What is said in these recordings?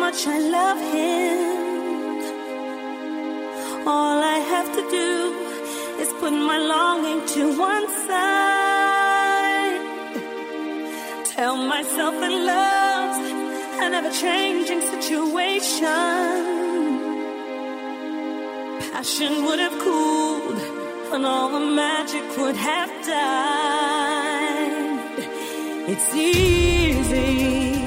much I love him. All I have to do is put my longing to one side. Tell myself that love's an ever changing situation. Passion would have cooled, and all the magic would have died. It's easy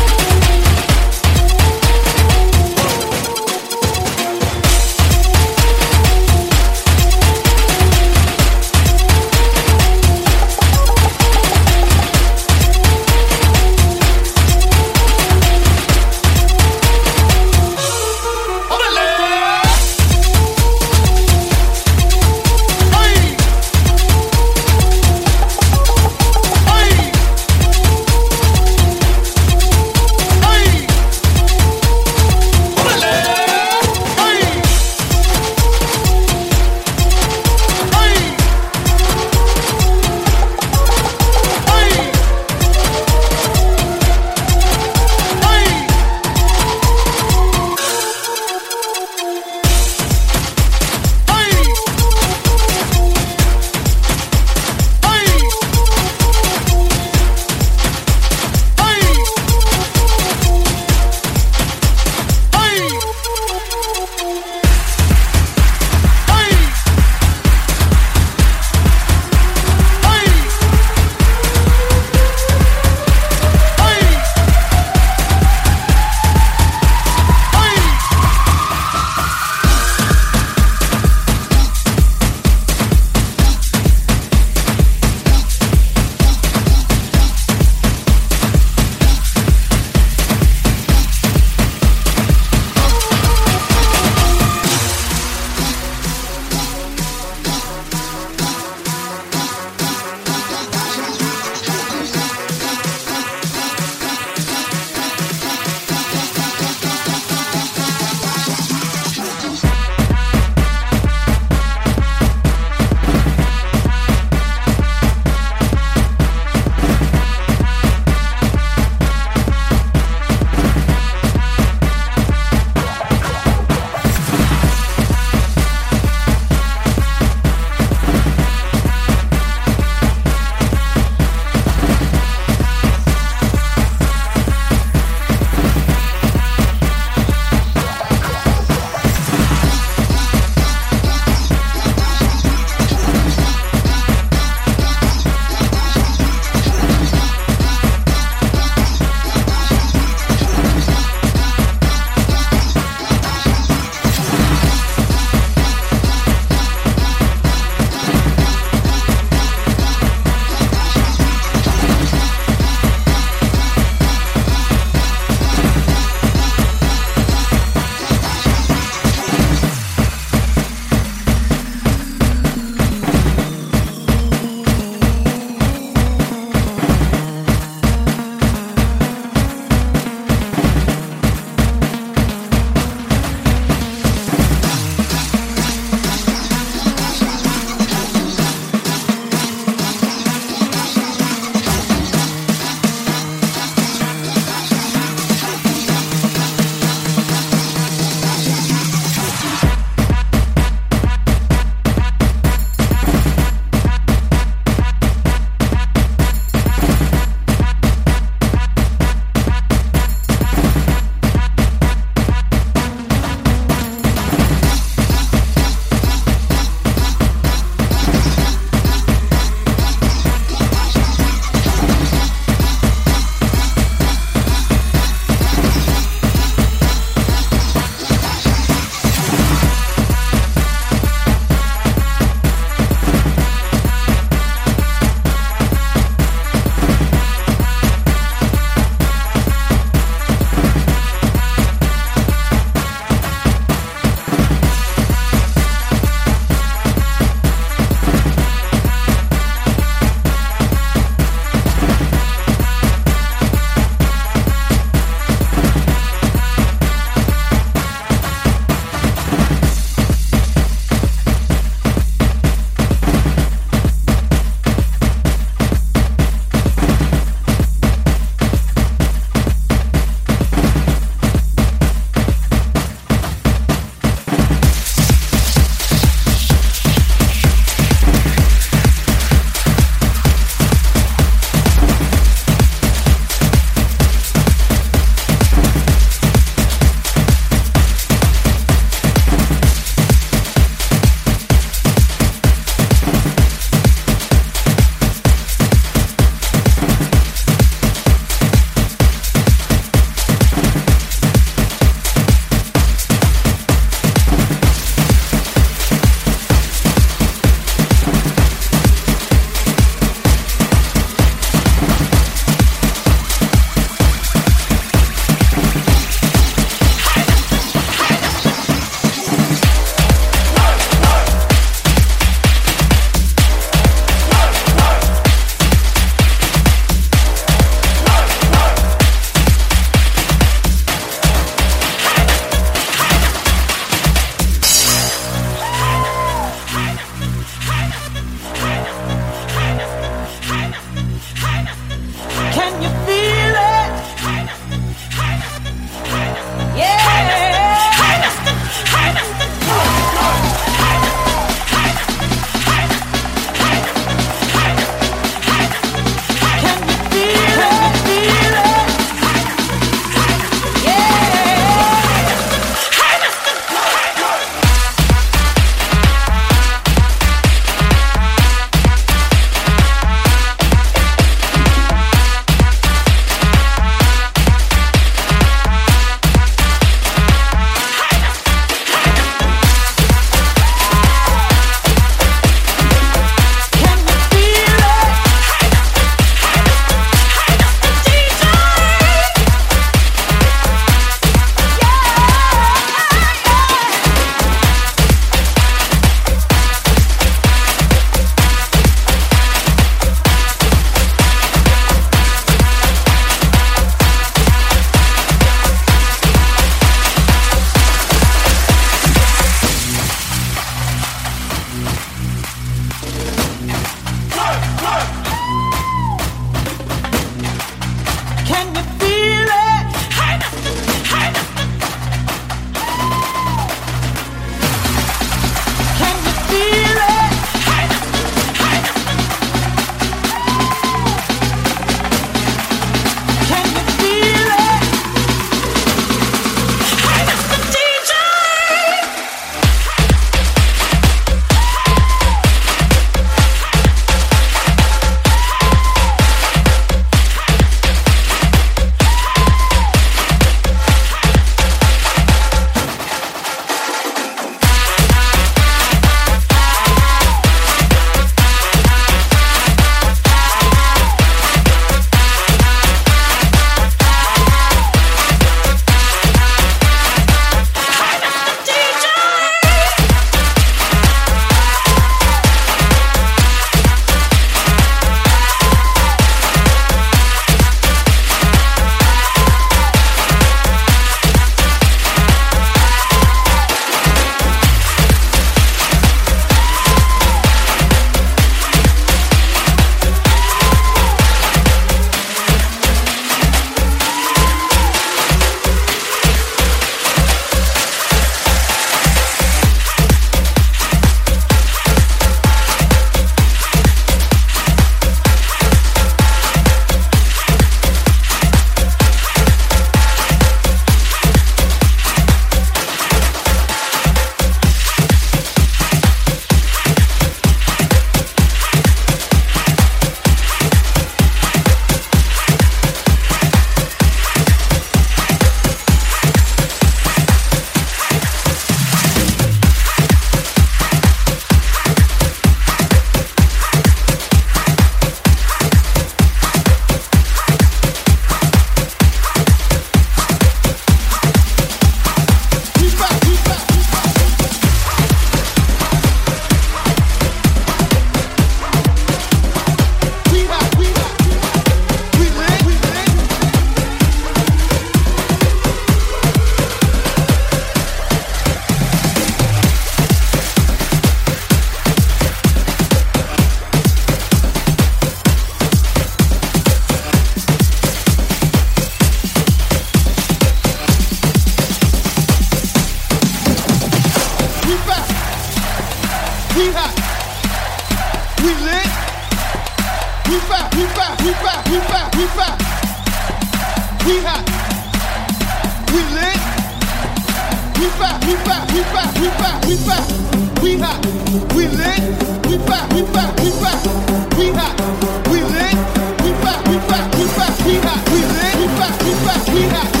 we back, we back, we back, we back, we back.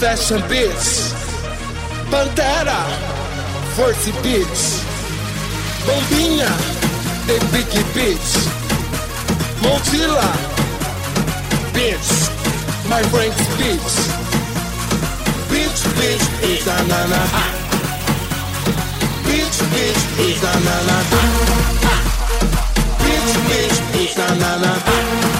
Fashion Beats, Pantera, Force Beats, Bombinha, The Big Beats, Montilla, Beats, My Frank's Beats, Beats, Beats, Beats, Banana, Beats, Beats, Beats, Beats, Beats, Beats, Banana, Beats, Beats, Beats, Banana.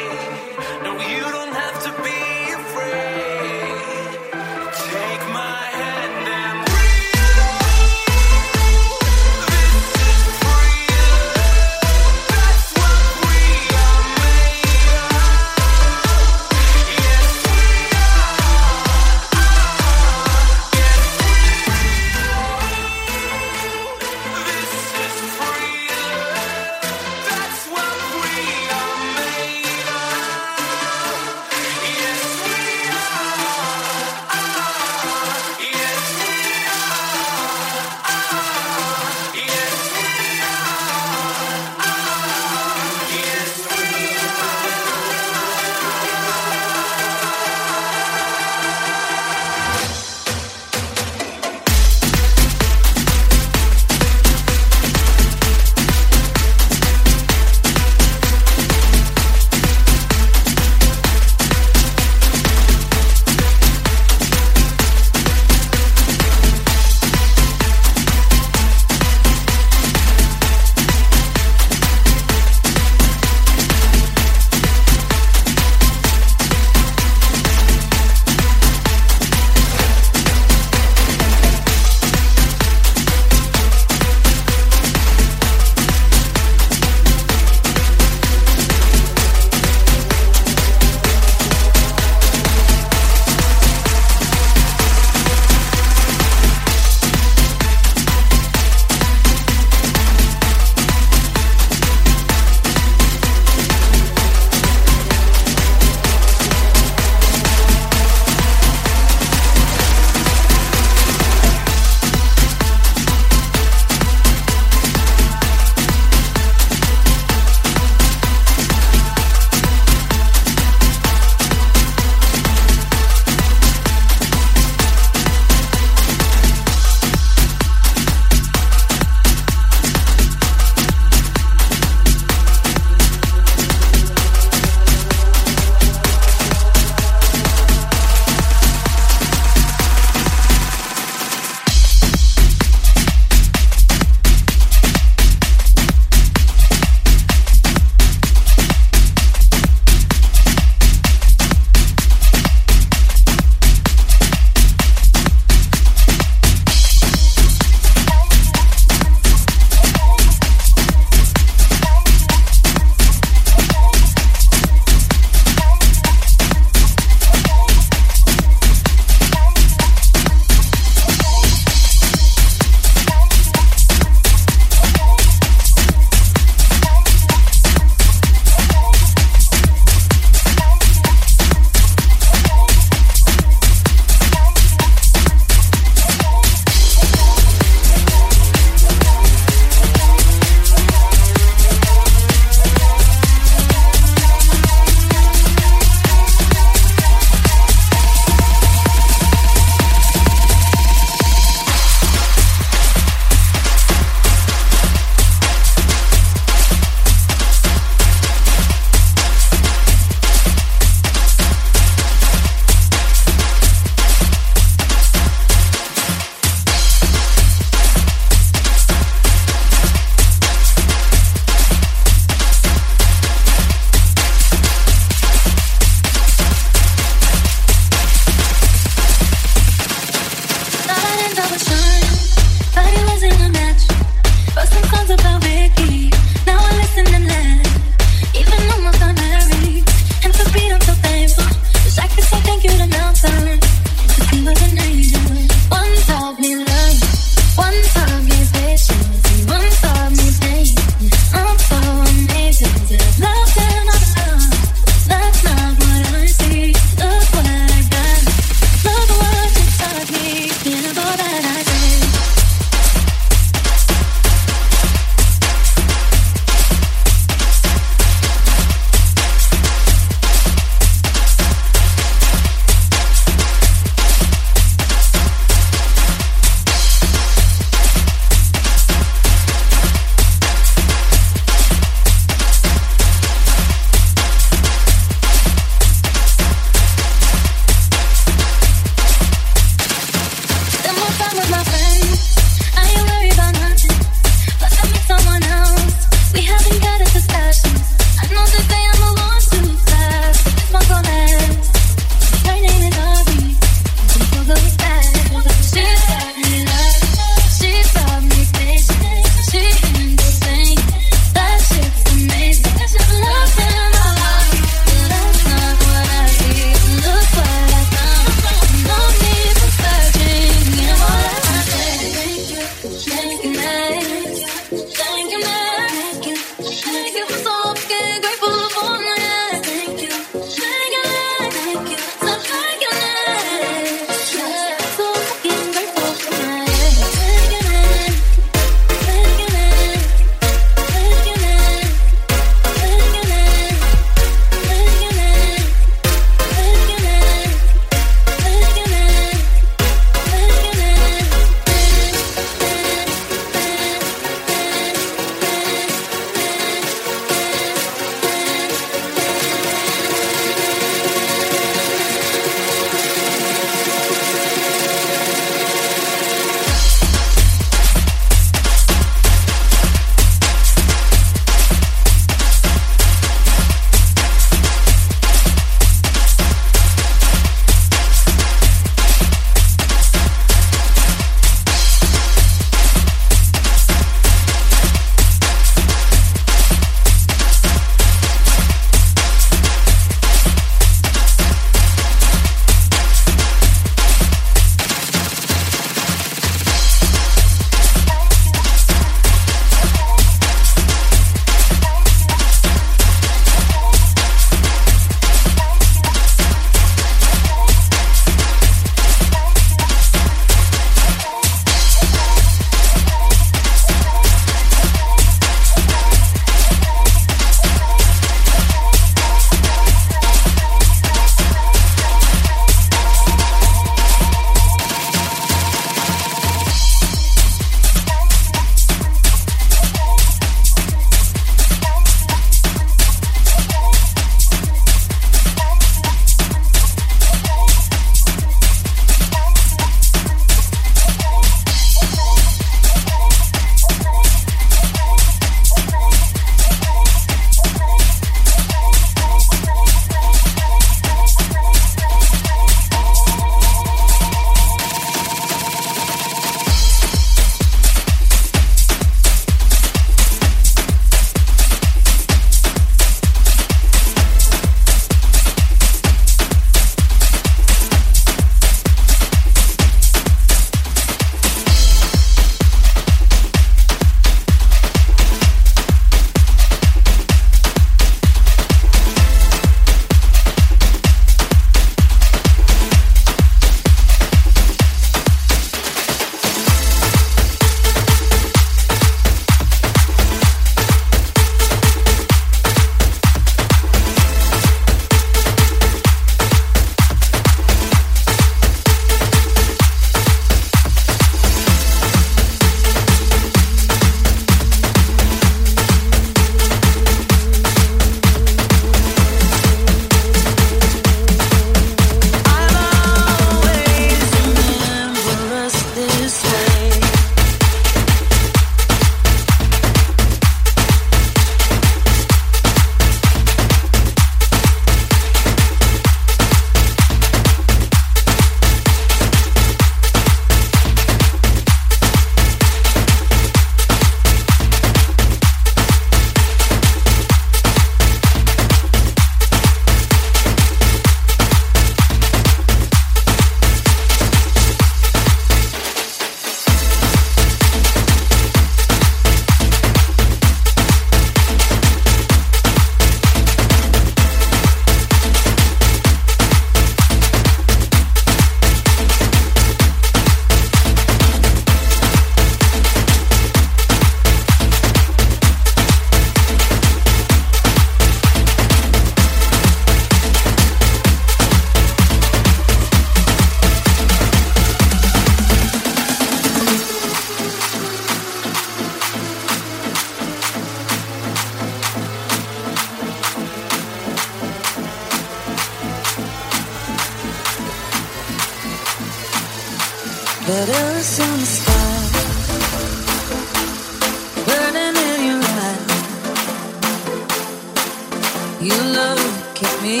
You look at me,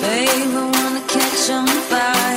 babe. I wanna catch on fire.